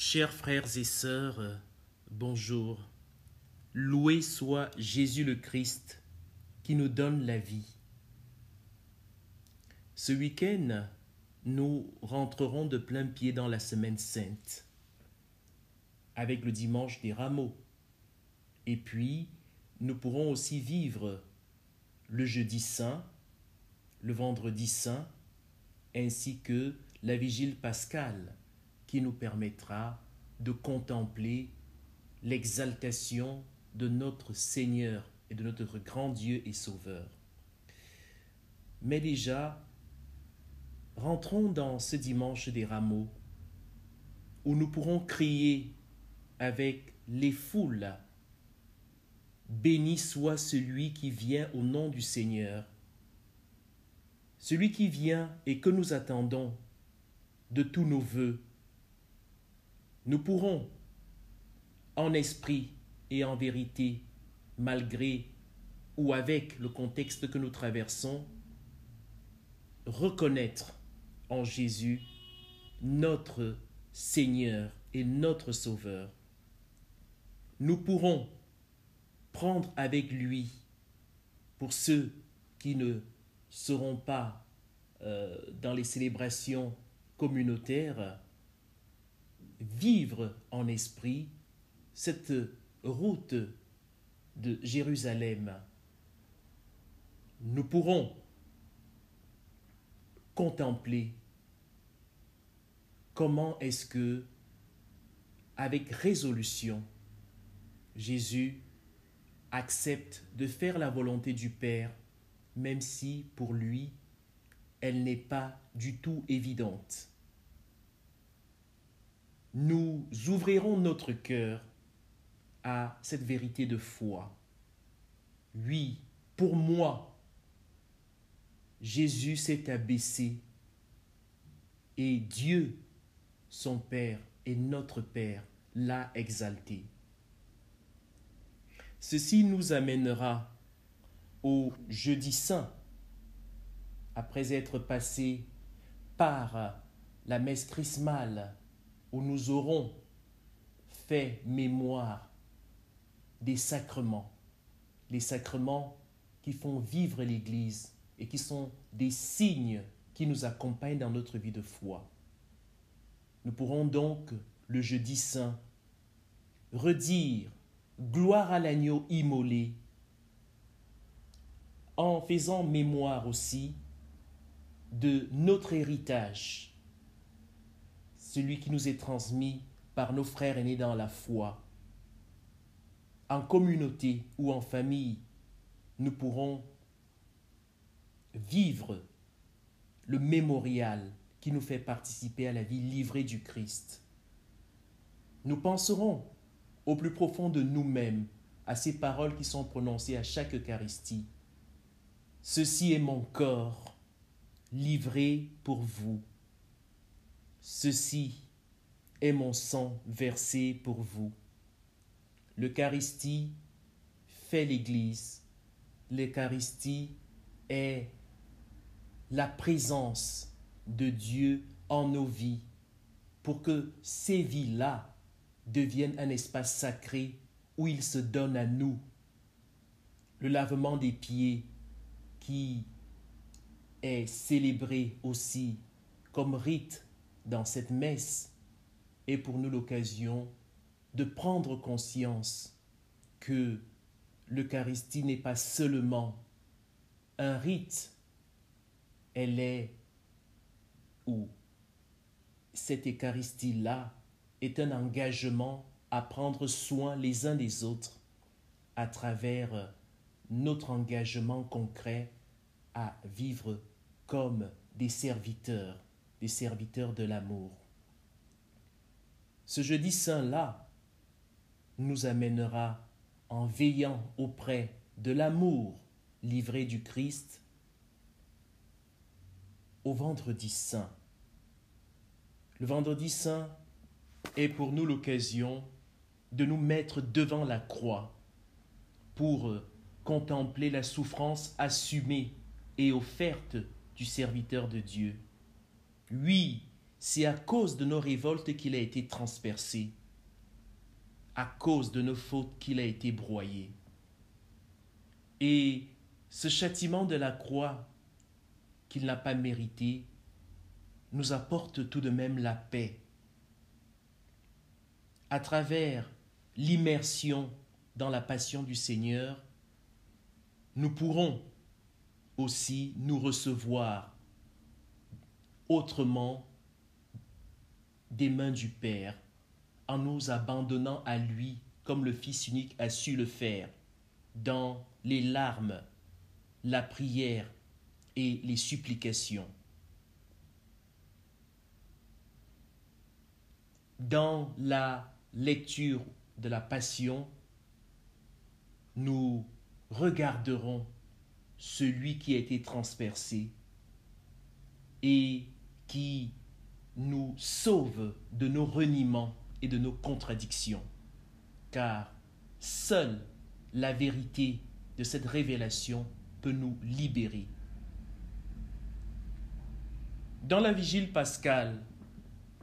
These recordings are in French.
Chers frères et sœurs, bonjour. Loué soit Jésus le Christ qui nous donne la vie. Ce week-end, nous rentrerons de plein pied dans la semaine sainte avec le dimanche des rameaux. Et puis, nous pourrons aussi vivre le jeudi saint, le vendredi saint, ainsi que la vigile pascale qui nous permettra de contempler l'exaltation de notre Seigneur et de notre grand Dieu et Sauveur. Mais déjà, rentrons dans ce dimanche des rameaux où nous pourrons crier avec les foules Béni soit celui qui vient au nom du Seigneur, celui qui vient et que nous attendons de tous nos voeux. Nous pourrons, en esprit et en vérité, malgré ou avec le contexte que nous traversons, reconnaître en Jésus notre Seigneur et notre Sauveur. Nous pourrons prendre avec lui, pour ceux qui ne seront pas euh, dans les célébrations communautaires, vivre en esprit cette route de Jérusalem. Nous pourrons contempler comment est-ce que, avec résolution, Jésus accepte de faire la volonté du Père, même si pour lui, elle n'est pas du tout évidente. Nous ouvrirons notre cœur à cette vérité de foi. Oui, pour moi, Jésus s'est abaissé et Dieu, son Père et notre Père, l'a exalté. Ceci nous amènera au jeudi saint, après être passé par la messe chrismale, où nous aurons fait mémoire des sacrements, les sacrements qui font vivre l'Église et qui sont des signes qui nous accompagnent dans notre vie de foi. Nous pourrons donc, le jeudi saint, redire gloire à l'agneau immolé, en faisant mémoire aussi de notre héritage, celui qui nous est transmis par nos frères aînés dans la foi. En communauté ou en famille, nous pourrons vivre le mémorial qui nous fait participer à la vie livrée du Christ. Nous penserons au plus profond de nous-mêmes à ces paroles qui sont prononcées à chaque Eucharistie. Ceci est mon corps livré pour vous. Ceci est mon sang versé pour vous. L'Eucharistie fait l'Église. L'Eucharistie est la présence de Dieu en nos vies pour que ces vies-là deviennent un espace sacré où il se donne à nous. Le lavement des pieds qui est célébré aussi comme rite dans cette messe est pour nous l'occasion de prendre conscience que l'Eucharistie n'est pas seulement un rite, elle est, ou cette Eucharistie-là est un engagement à prendre soin les uns des autres à travers notre engagement concret à vivre comme des serviteurs, des serviteurs de l'amour. Ce jeudi saint-là nous amènera en veillant auprès de l'amour livré du Christ au vendredi saint. Le vendredi saint est pour nous l'occasion de nous mettre devant la croix pour euh, contempler la souffrance assumée et offerte du serviteur de Dieu. Oui, c'est à cause de nos révoltes qu'il a été transpercé, à cause de nos fautes qu'il a été broyé. Et ce châtiment de la croix qu'il n'a pas mérité nous apporte tout de même la paix. À travers l'immersion dans la passion du Seigneur, nous pourrons aussi nous recevoir autrement des mains du Père en nous abandonnant à lui comme le Fils unique a su le faire dans les larmes, la prière et les supplications. Dans la lecture de la Passion, nous regarderons celui qui a été transpercé et qui nous sauve de nos reniements et de nos contradictions, car seule la vérité de cette révélation peut nous libérer. Dans la vigile pascale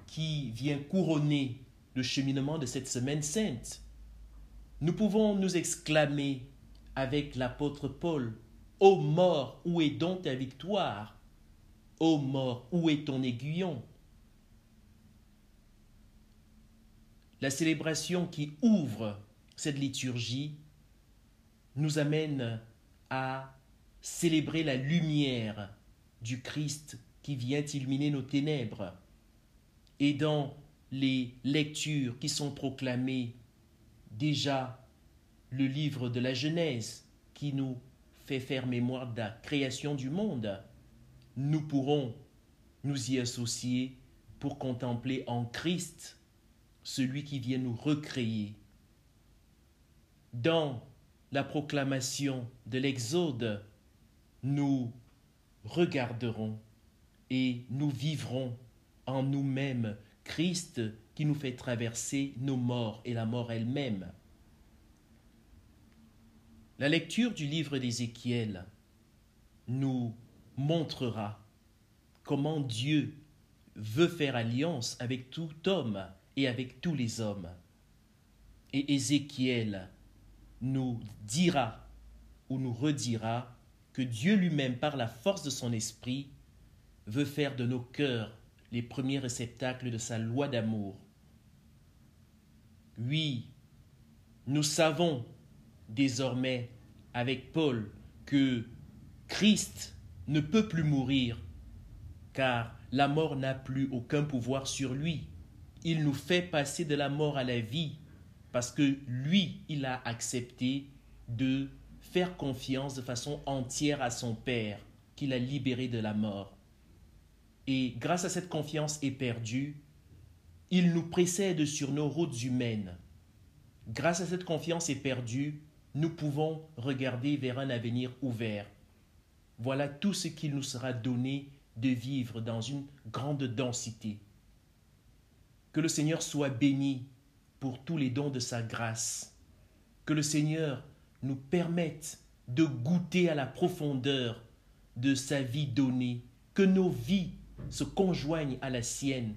qui vient couronner le cheminement de cette semaine sainte, nous pouvons nous exclamer avec l'apôtre Paul, Ô mort, où est donc ta victoire? Ô mort, où est ton aiguillon? La célébration qui ouvre cette liturgie nous amène à célébrer la lumière du Christ qui vient illuminer nos ténèbres. Et dans les lectures qui sont proclamées, déjà le livre de la Genèse qui nous fait faire mémoire de la création du monde, nous pourrons nous y associer pour contempler en Christ celui qui vient nous recréer. Dans la proclamation de l'Exode, nous regarderons et nous vivrons en nous-mêmes Christ qui nous fait traverser nos morts et la mort elle-même. La lecture du livre d'Ézéchiel nous montrera comment Dieu veut faire alliance avec tout homme et avec tous les hommes. Et Ézéchiel nous dira ou nous redira que Dieu lui-même, par la force de son esprit, veut faire de nos cœurs les premiers réceptacles de sa loi d'amour. Oui, nous savons désormais avec Paul que Christ ne peut plus mourir, car la mort n'a plus aucun pouvoir sur lui il nous fait passer de la mort à la vie parce que lui, il a accepté de faire confiance de façon entière à son Père, qu'il a libéré de la mort. Et grâce à cette confiance éperdue, il nous précède sur nos routes humaines. Grâce à cette confiance éperdue, nous pouvons regarder vers un avenir ouvert. Voilà tout ce qu'il nous sera donné de vivre dans une grande densité. Que le Seigneur soit béni pour tous les dons de sa grâce. Que le Seigneur nous permette de goûter à la profondeur de sa vie donnée. Que nos vies se conjoignent à la sienne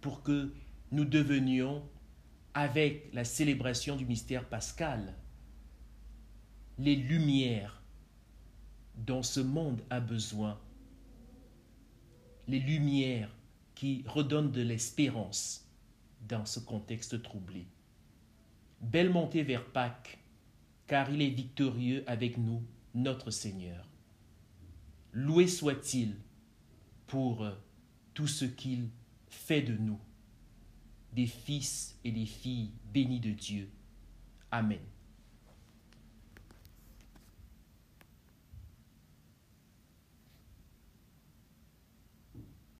pour que nous devenions, avec la célébration du mystère pascal, les lumières dont ce monde a besoin, les lumières qui redonnent de l'espérance dans ce contexte troublé. Belle montée vers Pâques, car il est victorieux avec nous, notre Seigneur. Loué soit-il pour euh, tout ce qu'il fait de nous, des fils et des filles bénis de Dieu. Amen.